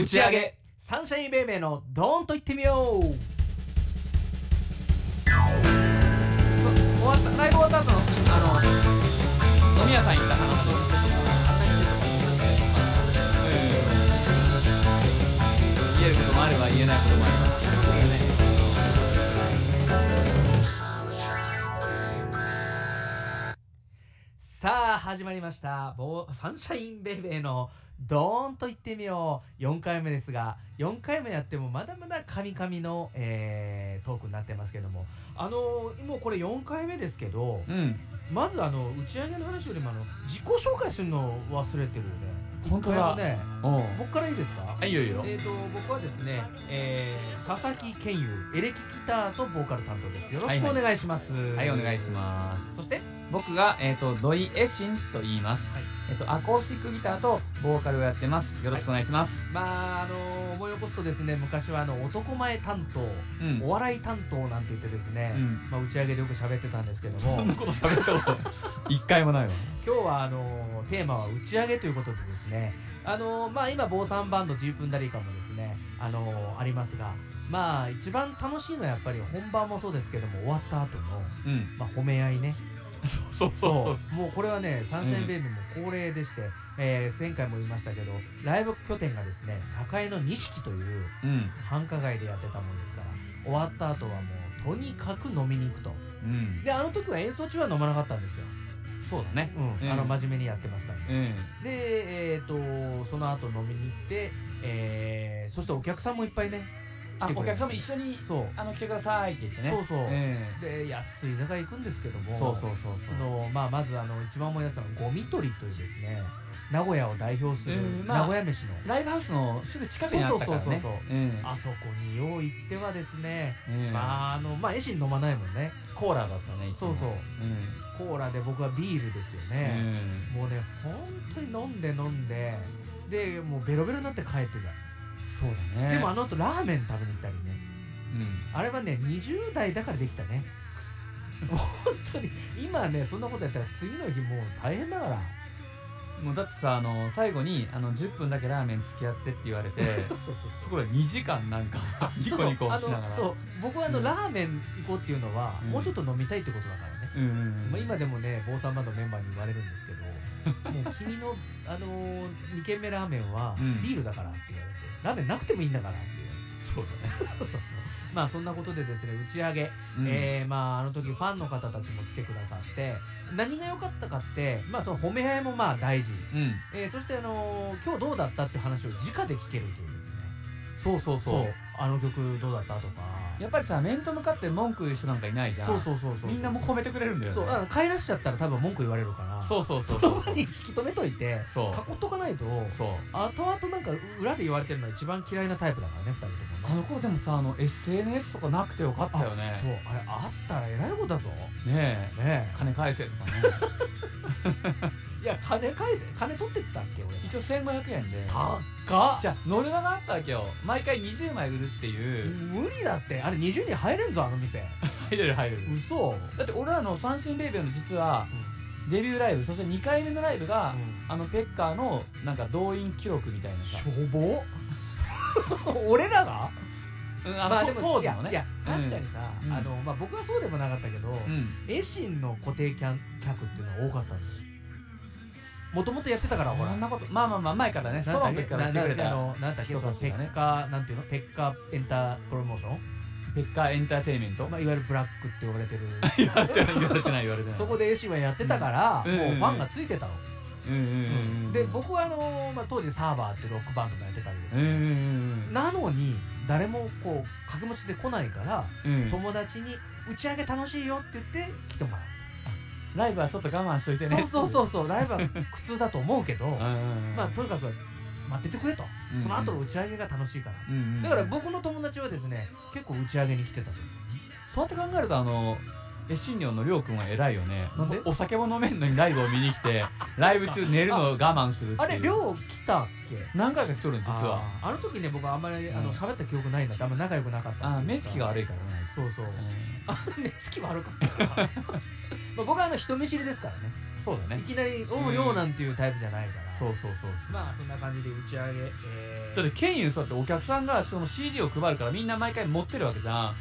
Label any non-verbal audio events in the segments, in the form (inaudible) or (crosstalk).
打ち上げ。サンシャインベイベーのドーンと言ってみよう。終わったライブ終わった後のあの飲み屋さん行った話と言えることもあれば言えないこともありますさあ始まりました。サンシャインベイベーのドーンと言ってみよう。4回目ですが4回目やってもまだまだカミカミの、えートークになってますけども。あのーもうこれ4回目ですけどうん。まずあの打ち上げの話よりもあの自己紹介するの忘れてるよね。本当だ。ね僕からいいですか？あいいよいいよ。えー、と僕はですね、えー佐々木健優エレキギターとボーカル担当です。よろしくお願いします。はいお願いします。そして？僕が、えー、と土井エシンと言います、はい。えっとアコースティックギターとボーカルをやってます。よろしくお願いします、まああの思い起こすとですね昔はあの男前担当、うん。お笑い担当なんて言ってですね、うん。まあ、打ち上げでよく喋ってたんですけども。(laughs) そんなこと喋ったこと (laughs) 一回もないわ。今日はあのテーマは打ち上げということでですねあのまあ今坊さんバンドジープンダリーカもですねあのありますがまあ一番楽しいのはやっぱり本番もそうですけども終わった後の、うん。まあ、褒め合いね (laughs) そうそう。もうこれはねサンシャインベイビーも恒例でして、えー前回も言いましたけどライブ拠点がですね栄の錦といううん。繁華街でやってたもんですから終わった後はもうとにかく飲みに行くと。うん。であの時は演奏中は飲まなかったんですよ、そうだね。うん。うん。あの真面目にやってましたんで。うん。でえっ、とその後飲みに行って、えーそしてお客さんもいっぱいねあ来てくれお客さんも一緒にそう。あの来てくださいって言ってね。そうそう。えで安い居酒屋行くんですけども。えそうそうそう。そのまあ、まずあの一番思い出すのはゴミ取りというですね名古屋を代表する名古屋飯の、ライブハウスのすぐ近くにあったからね。そうそうそうそうう。んあそこによう行ってはですね、うんまああのまあエシン飲まないもんね。コーラだったねそうそう。うんコーラで僕はビールですよね、うんもうね本当に飲んで飲んででもうベロベロになって帰ってそうだた、ね。でもあの後ラーメン食べに行ったりね。うん。あれはね20代だからできたね。(laughs) 本当に。今ねそんなことやったら次の日もう大変だから。もうだってさあの最後にあの10分だけラーメン付き合ってって言われて (laughs) そうそうそうそこで2時間なんかニコニコしながら。そうそう僕はあの、うん。ラーメン行こうっていうのは、うん。もうちょっと飲みたいってことだからね、うんうんまあ、今でもね坊さんバンドメンバーに言われるんですけど (laughs) もう君の、あのー、2軒目ラーメンはうん。ビールだからって言われて、ラーメンなくてもいいんだからってそうだね。(laughs) そうそう。まあそんなことでですね打ち上げ、うん。えーまああの時ファンの方たちも来てくださって何が良かったかってまあその褒め合いもまあ大事、うん。えーそしてあのー今日どうだったっていう話を直で聞けるというそうそうそう。あの曲どうだったとか。やっぱりさ面と向かって文句言う人なんかいないじゃん。そうそうそうそうみんなもう褒めてくれるんだよね。そう。あの帰らしちゃったら多分文句言われるから。そうそうそうその前に引き止めといてそう。囲っとかないとそう。後々なんか裏で言われてるのは一番嫌いなタイプだからね二人ともね。あの頃でもさあの SNS とかなくてよかったよね。そう。あれあったらえらいことだぞ。ねえ。ね金返せとかね。え (laughs) いや金返せ金取ってったっけ俺。一応1500円で。高っ。じゃあノルマがあったわけよ。毎回20枚売るっていう。無理だって。あれ20人入れんぞあの店。(laughs) 入れる入れる。嘘。だって俺らの三振ベイベーの実はデビューライブそして2回目のライブが、うん。あのペッカーのなんか動員記録みたいなしさ、ょぼ。(laughs) 俺らが？うん、あの、まあでも当時のね。いや確かにさ、うん。あのまあ、僕はそうでもなかったけど、うん。エシンの固定客っていうのは多かったんですよもともとやってたからほら。こんなこと。まあまあまあ前からねソロの時からやってくれた。あのなんだっけペッカなんていうの？ペッカエンタープロモーション、ペッカーエンターテインメント、まあ、いわゆるブラックって呼ばれてる。(laughs) 言われてない言われてない言われてない。そこでエシンはやってたから、うん。もうファンがついてたの、うんうんうん。うんで僕はあの、まあ、当時サーバーってロックバンドもやってたりですね、うんうんうんなのに誰もこう掛け持ちで来ないから、うんうん。友達に打ち上げ楽しいよって言って来てもらうライブはちょっと我慢しといてね。そうそうそうそうライブは苦痛だと思うけどまあとにかく待っててくれと、うんうん。その後の打ち上げが楽しいから、うんうん。だから僕の友達はですね結構打ち上げに来てたと。そうやって考えるとあのえ新寮のりょうくんは偉いよね。なんで？お酒も飲めんのにライブを見に来て (laughs) ライブ中寝るのを我慢するあれ亮来たっけ？何回か来とるの実は。あの時ね僕あんまりあうん。の喋った記憶ないんだってあんま仲良くなかった。あー目つきが悪いからね。そうそう。うん。あ (laughs) 目つき悪かったな (laughs) まあ僕はあの人見知りですからね。そうだね。いきなり「おう亮」なんていうタイプじゃないから。そうそうそうそう。まあそんな感じで打ち上げえー。だってケンユーそうやってお客さんがその CD を配るからみんな毎回持ってるわけじゃん。う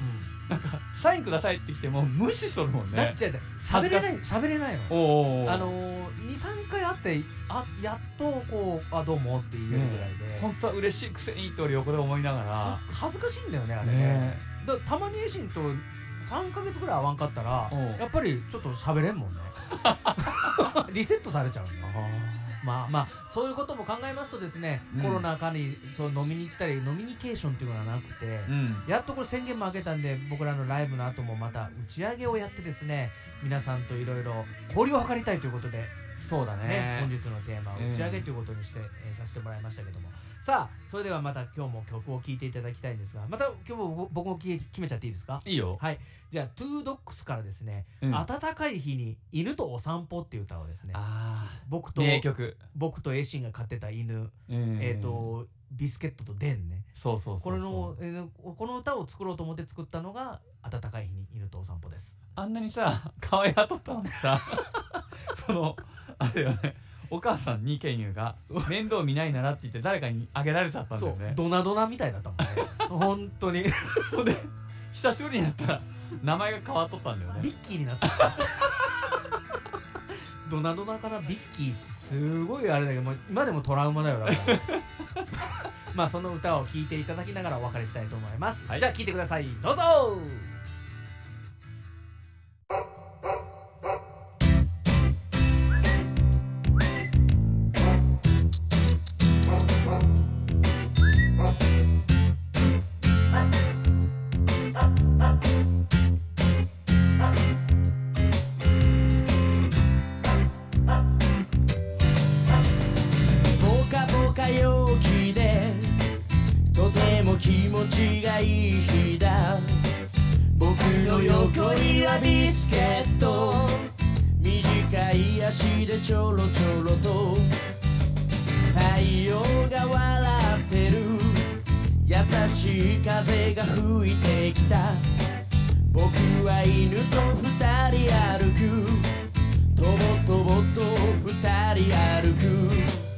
サインくださいって来ても無視しとるもんね。んだっちゃう喋れない。喋れないの。あのー、23回会ってあやっとこう「あどうも」って言えるぐらいで、本当は嬉しいくせにって俺横で思いながら。す恥ずかしいんだよねあれね。ねだたまにエシンと3ヶ月ぐらい会わんかったらやっぱりちょっと喋れんもんね。(laughs) リセットされちゃうのまあまあそういうことも考えますとですね、うん。コロナ禍にそう飲みに行ったり飲みニケーションっていうのがなくて、うん。やっとこれ宣言も開けたんで僕らのライブの後もまた打ち上げをやってですね皆さんといろいろ交流を図りたいということで、そうだね。ね本日のテーマを打ち上げということにして、えーさせてもらいましたけどもさあそれではまた今日も曲を聴いていただきたいんですがまた今日も僕僕も決めちゃっていいですか？いいよ。はい。じゃあ Two Dogs からですね、うん。暖かい日に犬とお散歩っていう歌をですねあ僕と名曲。僕とエイシンが飼ってた犬、ええっ、とビスケットとデンね。そうそうそうそう。これの、えーこの歌を作ろうと思って作ったのが暖かい日に犬とお散歩です。あんなにさ可愛がっとったのにさ。(laughs) そのあれよねお母さんにケンユーが面倒見ないならって言って誰かにあげられちゃったんだよね。ドナドナみたいだったもんね。(laughs) 本当に。ほんで久しぶりにやったら名前が変わっとったんだよね。ビッキーになった。(laughs) ドナドナからビッキーってすごいあれだけど今でもトラウマだよだから。(laughs) まあその歌を聴いていただきながらお別れしたいと思います、じゃあ聴いてください。どうぞ足でちょろちょろと。太陽が笑ってる。優しい風が吹いてきた。僕は犬と二人歩く。とぼとぼと二人歩く。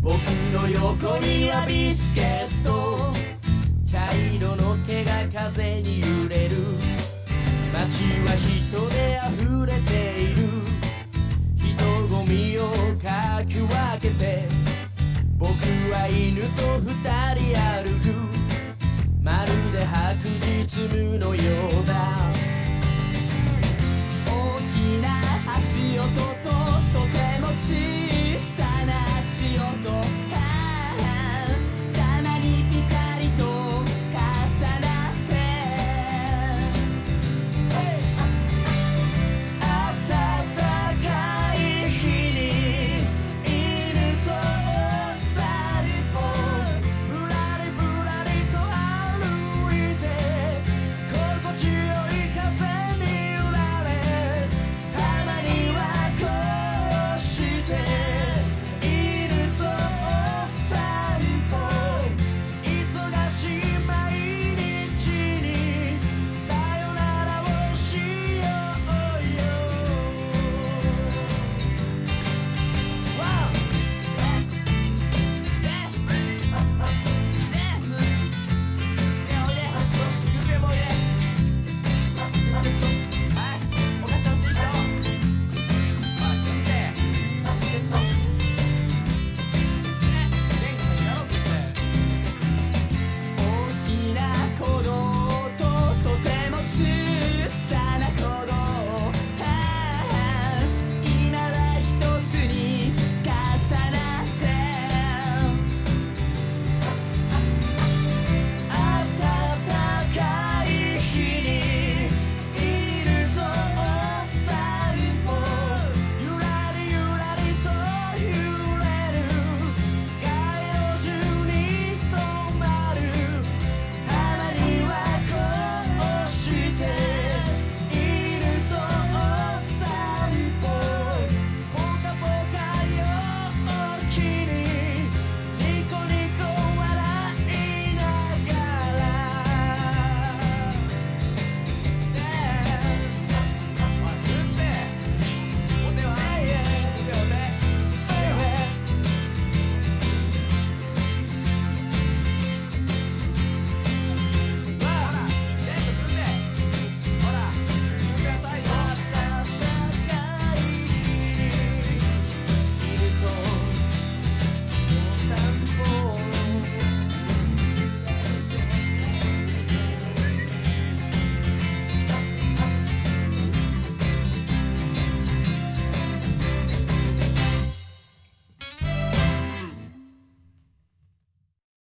僕の横にはビスケット。茶色の毛が風に揺れる。街は人で溢れている。人混みをかき分けて。僕は犬と二人歩く。まるで白日夢のようだ。大きな足音ととても小